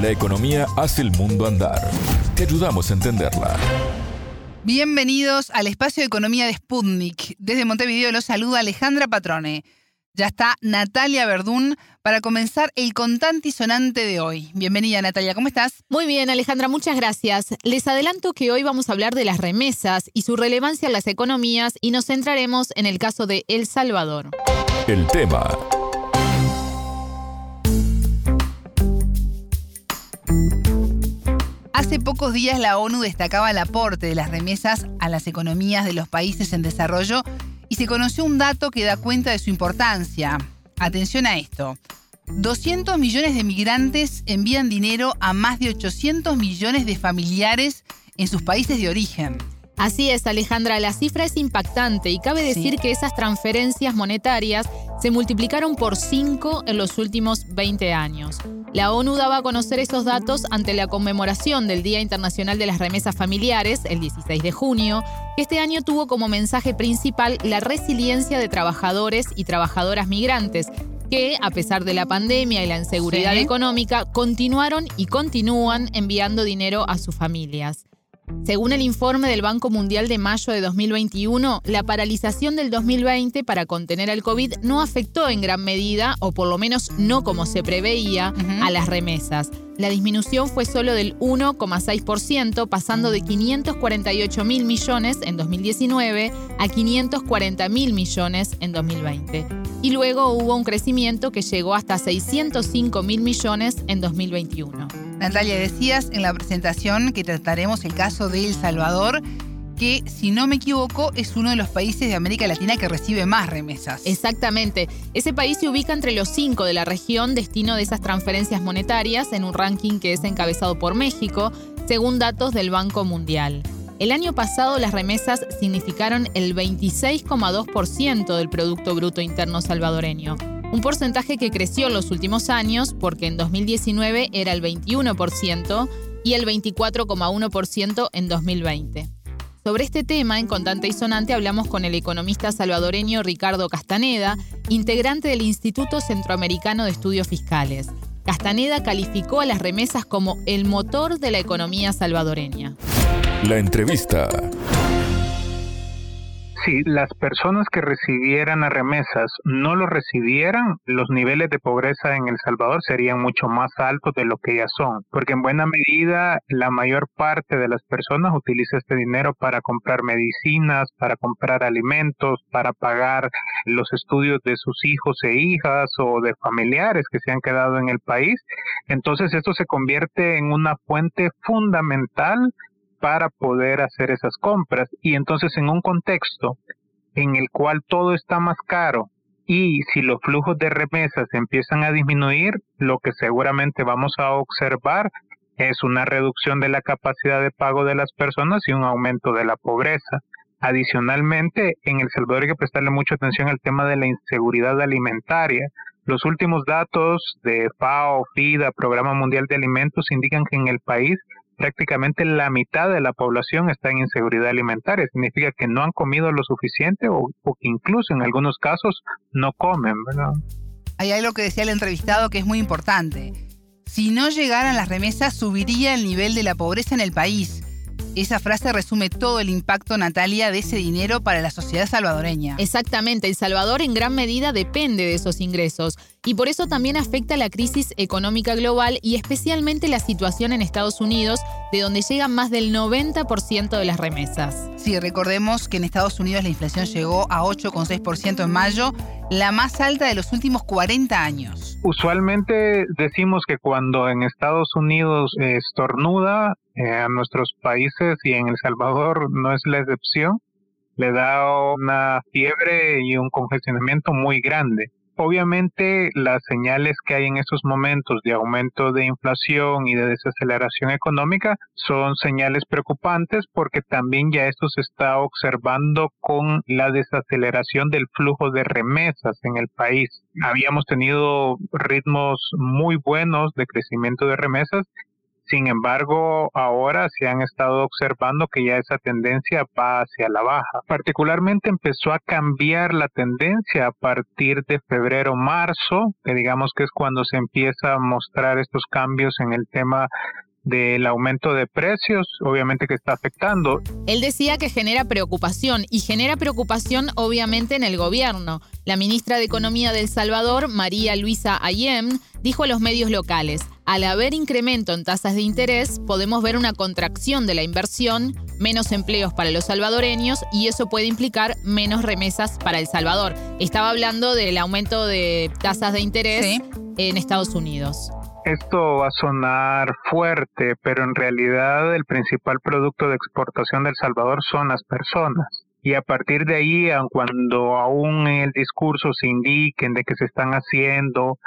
La economía hace el mundo andar. Te ayudamos a entenderla. Bienvenidos al espacio de economía de Sputnik. Desde Montevideo los saluda Alejandra Patrone. Ya está Natalia Verdún para comenzar el contante y sonante de hoy. Bienvenida Natalia, ¿cómo estás? Muy bien Alejandra, muchas gracias. Les adelanto que hoy vamos a hablar de las remesas y su relevancia en las economías y nos centraremos en el caso de El Salvador. El tema Hace pocos días la ONU destacaba el aporte de las remesas a las economías de los países en desarrollo y se conoció un dato que da cuenta de su importancia. Atención a esto. 200 millones de migrantes envían dinero a más de 800 millones de familiares en sus países de origen. Así es, Alejandra, la cifra es impactante y cabe decir que esas transferencias monetarias se multiplicaron por 5 en los últimos 20 años. La ONU daba a conocer esos datos ante la conmemoración del Día Internacional de las Remesas Familiares, el 16 de junio, que este año tuvo como mensaje principal la resiliencia de trabajadores y trabajadoras migrantes, que, a pesar de la pandemia y la inseguridad económica, continuaron y continúan enviando dinero a sus familias. Según el informe del Banco Mundial de mayo de 2021, la paralización del 2020 para contener al COVID no afectó en gran medida, o por lo menos no como se preveía, a las remesas. La disminución fue solo del 1,6%, pasando de 548 mil millones en 2019 a 540 mil millones en 2020. Y luego hubo un crecimiento que llegó hasta 605 mil millones en 2021. Natalia, decías en la presentación que trataremos el caso de El Salvador, que si no me equivoco es uno de los países de América Latina que recibe más remesas. Exactamente. Ese país se ubica entre los cinco de la región destino de esas transferencias monetarias en un ranking que es encabezado por México, según datos del Banco Mundial. El año pasado las remesas significaron el 26,2% del Producto Bruto Interno salvadoreño un porcentaje que creció en los últimos años porque en 2019 era el 21% y el 24,1% en 2020. Sobre este tema, en Contante y Sonante, hablamos con el economista salvadoreño Ricardo Castaneda, integrante del Instituto Centroamericano de Estudios Fiscales. Castaneda calificó a las remesas como el motor de la economía salvadoreña. La entrevista si las personas que recibieran las remesas no lo recibieran, los niveles de pobreza en El Salvador serían mucho más altos de lo que ya son, porque en buena medida la mayor parte de las personas utiliza este dinero para comprar medicinas, para comprar alimentos, para pagar los estudios de sus hijos e hijas o de familiares que se han quedado en el país. Entonces esto se convierte en una fuente fundamental para poder hacer esas compras. Y entonces en un contexto en el cual todo está más caro y si los flujos de remesas empiezan a disminuir, lo que seguramente vamos a observar es una reducción de la capacidad de pago de las personas y un aumento de la pobreza. Adicionalmente, en El Salvador hay que prestarle mucha atención al tema de la inseguridad alimentaria. Los últimos datos de FAO, FIDA, Programa Mundial de Alimentos, indican que en el país prácticamente la mitad de la población está en inseguridad alimentaria. Significa que no han comido lo suficiente o, que incluso en algunos casos no comen, ¿verdad? Hay algo que decía el entrevistado que es muy importante. Si no llegaran las remesas, subiría el nivel de la pobreza en el país. Esa frase resume todo el impacto, Natalia, de ese dinero para la sociedad salvadoreña. Exactamente, El Salvador en gran medida depende de esos ingresos y por eso también afecta la crisis económica global y especialmente la situación en Estados Unidos, de donde llegan más del 90% de las remesas. Sí, recordemos que en Estados Unidos la inflación llegó a 8,6% en mayo, la más alta de los últimos 40 años. Usualmente decimos que cuando en Estados Unidos estornuda, eh, a nuestros países y en El Salvador no es la excepción, le da una fiebre y un congestionamiento muy grande. Obviamente las señales que hay en estos momentos de aumento de inflación y de desaceleración económica son señales preocupantes porque también ya esto se está observando con la desaceleración del flujo de remesas en el país. Habíamos tenido ritmos muy buenos de crecimiento de remesas Sin embargo, ahora se han estado observando que ya esa tendencia va hacia la baja. Particularmente empezó a cambiar la tendencia a partir de febrero-marzo, que digamos que es cuando se empieza a mostrar estos cambios en el tema del aumento de precios, obviamente que está afectando. Él decía que genera preocupación y genera preocupación obviamente en el gobierno. La ministra de Economía de El Salvador, María Luisa Ayem, dijo a los medios locales, al haber incremento en tasas de interés, podemos ver una contracción de la inversión, menos empleos para los salvadoreños y eso puede implicar menos remesas para El Salvador. Estaba hablando del aumento de tasas de interés en Estados Unidos. Esto va a sonar fuerte, pero en realidad el principal producto de exportación de El Salvador son las personas. Y a partir de ahí, cuando aún en el discurso se indiquen de que se están haciendo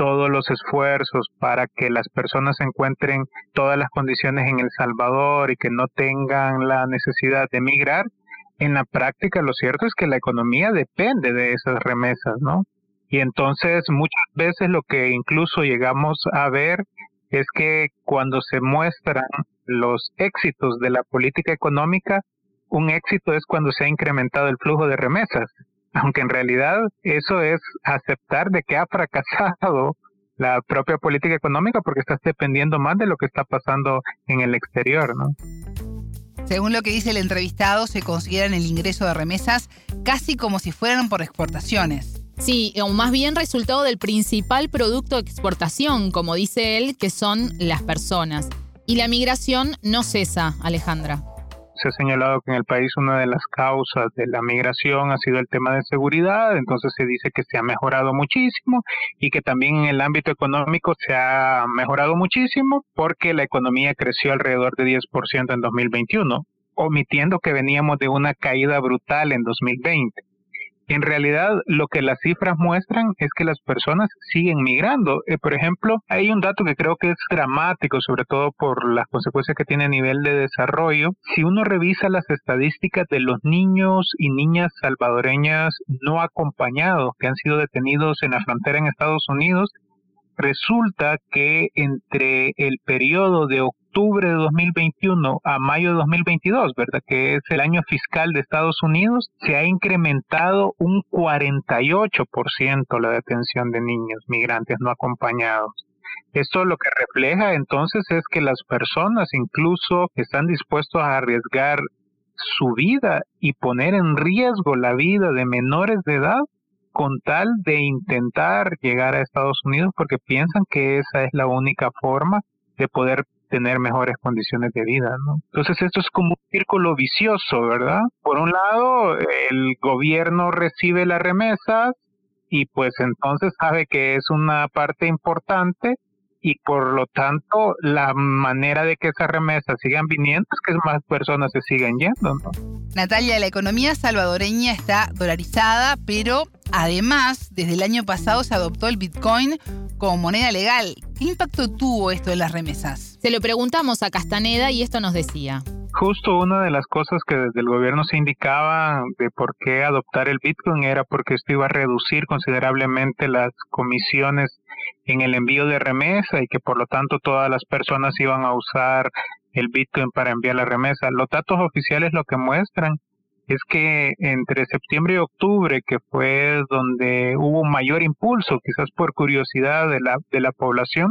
todos los esfuerzos para que las personas encuentren todas las condiciones en El Salvador y que no tengan la necesidad de emigrar, en la práctica lo cierto es que la economía depende de esas remesas, ¿no? Y entonces muchas veces lo que incluso llegamos a ver es que cuando se muestran los éxitos de la política económica, un éxito es cuando se ha incrementado el flujo de remesas, aunque en realidad eso es aceptar de que ha fracasado la propia política económica porque estás dependiendo más de lo que está pasando en el exterior, ¿no? Según lo que dice el entrevistado, se consideran el ingreso de remesas casi como si fueran por exportaciones. Sí, o más bien resultado del principal producto de exportación, como dice él, que son las personas. Y la migración no cesa, Alejandra. Se ha señalado que en el país una de las causas de la migración ha sido el tema de seguridad, entonces se dice que se ha mejorado muchísimo y que también en el ámbito económico se ha mejorado muchísimo porque la economía creció alrededor de 10% en 2021, omitiendo que veníamos de una caída brutal en 2020. En realidad, lo que las cifras muestran es que las personas siguen migrando. Eh, por ejemplo, hay un dato que creo que es dramático, sobre todo por las consecuencias que tiene a nivel de desarrollo. Si uno revisa las estadísticas de los niños y niñas salvadoreñas no acompañados que han sido detenidos en la frontera en Estados Unidos, resulta que entre el periodo de de 2021 a mayo de 2022, ¿verdad? Que es el año fiscal de Estados Unidos, se ha incrementado un 48% la detención de niños migrantes no acompañados. Esto lo que refleja entonces es que las personas incluso están dispuestos a arriesgar su vida y poner en riesgo la vida de menores de edad con tal de intentar llegar a Estados Unidos porque piensan que esa es la única forma de poder tener mejores condiciones de vida, ¿no? Entonces esto es como un círculo vicioso, ¿verdad? Por un lado, el gobierno recibe las remesas y pues entonces sabe que es una parte importante y por lo tanto la manera de que esas remesas sigan viniendo es que más personas se sigan yendo, ¿no? Natalia, la economía salvadoreña está dolarizada, pero además, desde el año pasado se adoptó el Bitcoin como moneda legal. ¿Qué impacto tuvo esto en las remesas? Se lo preguntamos a Castaneda y esto nos decía. Justo una de las cosas que desde el gobierno se indicaba de por qué adoptar el Bitcoin era porque esto iba a reducir considerablemente las comisiones en el envío de remesa y que por lo tanto todas las personas iban a usar el Bitcoin para enviar la remesa. Los datos oficiales lo que muestran es que entre septiembre y octubre, que fue donde hubo mayor impulso, quizás por curiosidad de la, de la población,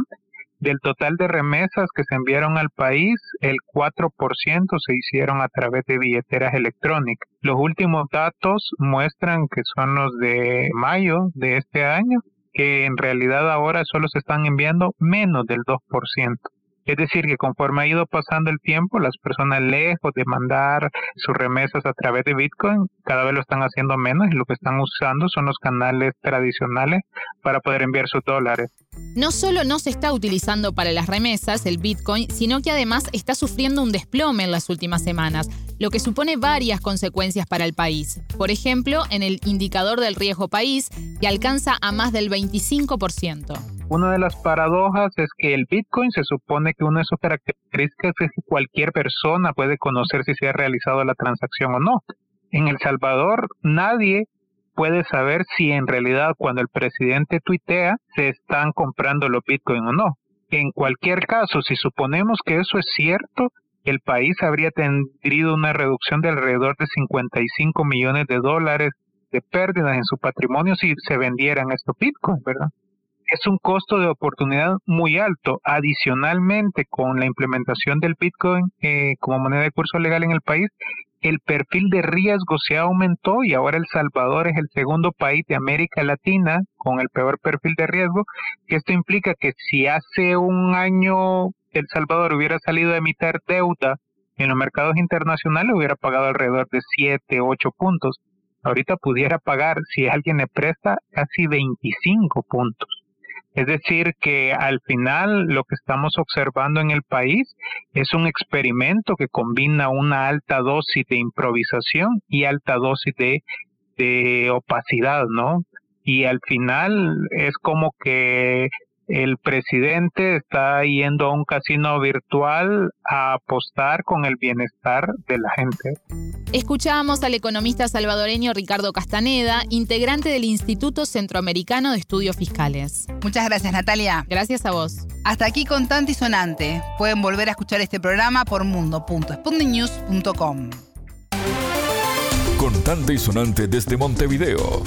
del total de remesas que se enviaron al país, el 4% se hicieron a través de billeteras electrónicas. Los últimos datos muestran que son los de mayo de este año, que en realidad ahora solo se están enviando menos del 2%. Es decir, que conforme ha ido pasando el tiempo, las personas lejos de mandar sus remesas a través de Bitcoin, cada vez lo están haciendo menos y lo que están usando son los canales tradicionales para poder enviar sus dólares. No solo no se está utilizando para las remesas el Bitcoin, sino que además está sufriendo un desplome en las últimas semanas, lo que supone varias consecuencias para el país. Por ejemplo, en el indicador del riesgo país, que alcanza a más del 25%. Una de las paradojas es que el Bitcoin se supone que una de sus características es que cualquier persona puede conocer si se ha realizado la transacción o no. En El Salvador nadie puede saber si en realidad cuando el presidente tuitea se están comprando los Bitcoin o no. en cualquier caso, si suponemos que eso es cierto, el país habría tenido una reducción de alrededor de 55 millones de dólares de pérdidas en su patrimonio si se vendieran estos bitcoins, ¿verdad? Es un costo de oportunidad muy alto. Adicionalmente, con la implementación del bitcoin eh, como moneda de curso legal en el país, el perfil de riesgo se aumentó y ahora El Salvador es el segundo país de América Latina con el peor perfil de riesgo, esto implica que si hace un año El Salvador hubiera salido a emitir deuda en los mercados internacionales, hubiera pagado alrededor de 7, 8 puntos. Ahorita pudiera pagar, si alguien le presta, casi 25 puntos. Es decir, que al final lo que estamos observando en el país es un experimento que combina una alta dosis de improvisación y alta dosis de, de opacidad, ¿no? Y al final es como que el presidente está yendo a un casino virtual a apostar con el bienestar de la gente. Escuchábamos al economista salvadoreño Ricardo Castaneda, integrante del Instituto Centroamericano de Estudios Fiscales. Muchas gracias, Natalia. Gracias a vos. Hasta aquí Contante y Sonante. Pueden volver a escuchar este programa por mundo.spundinews.com. Contante y Sonante desde Montevideo.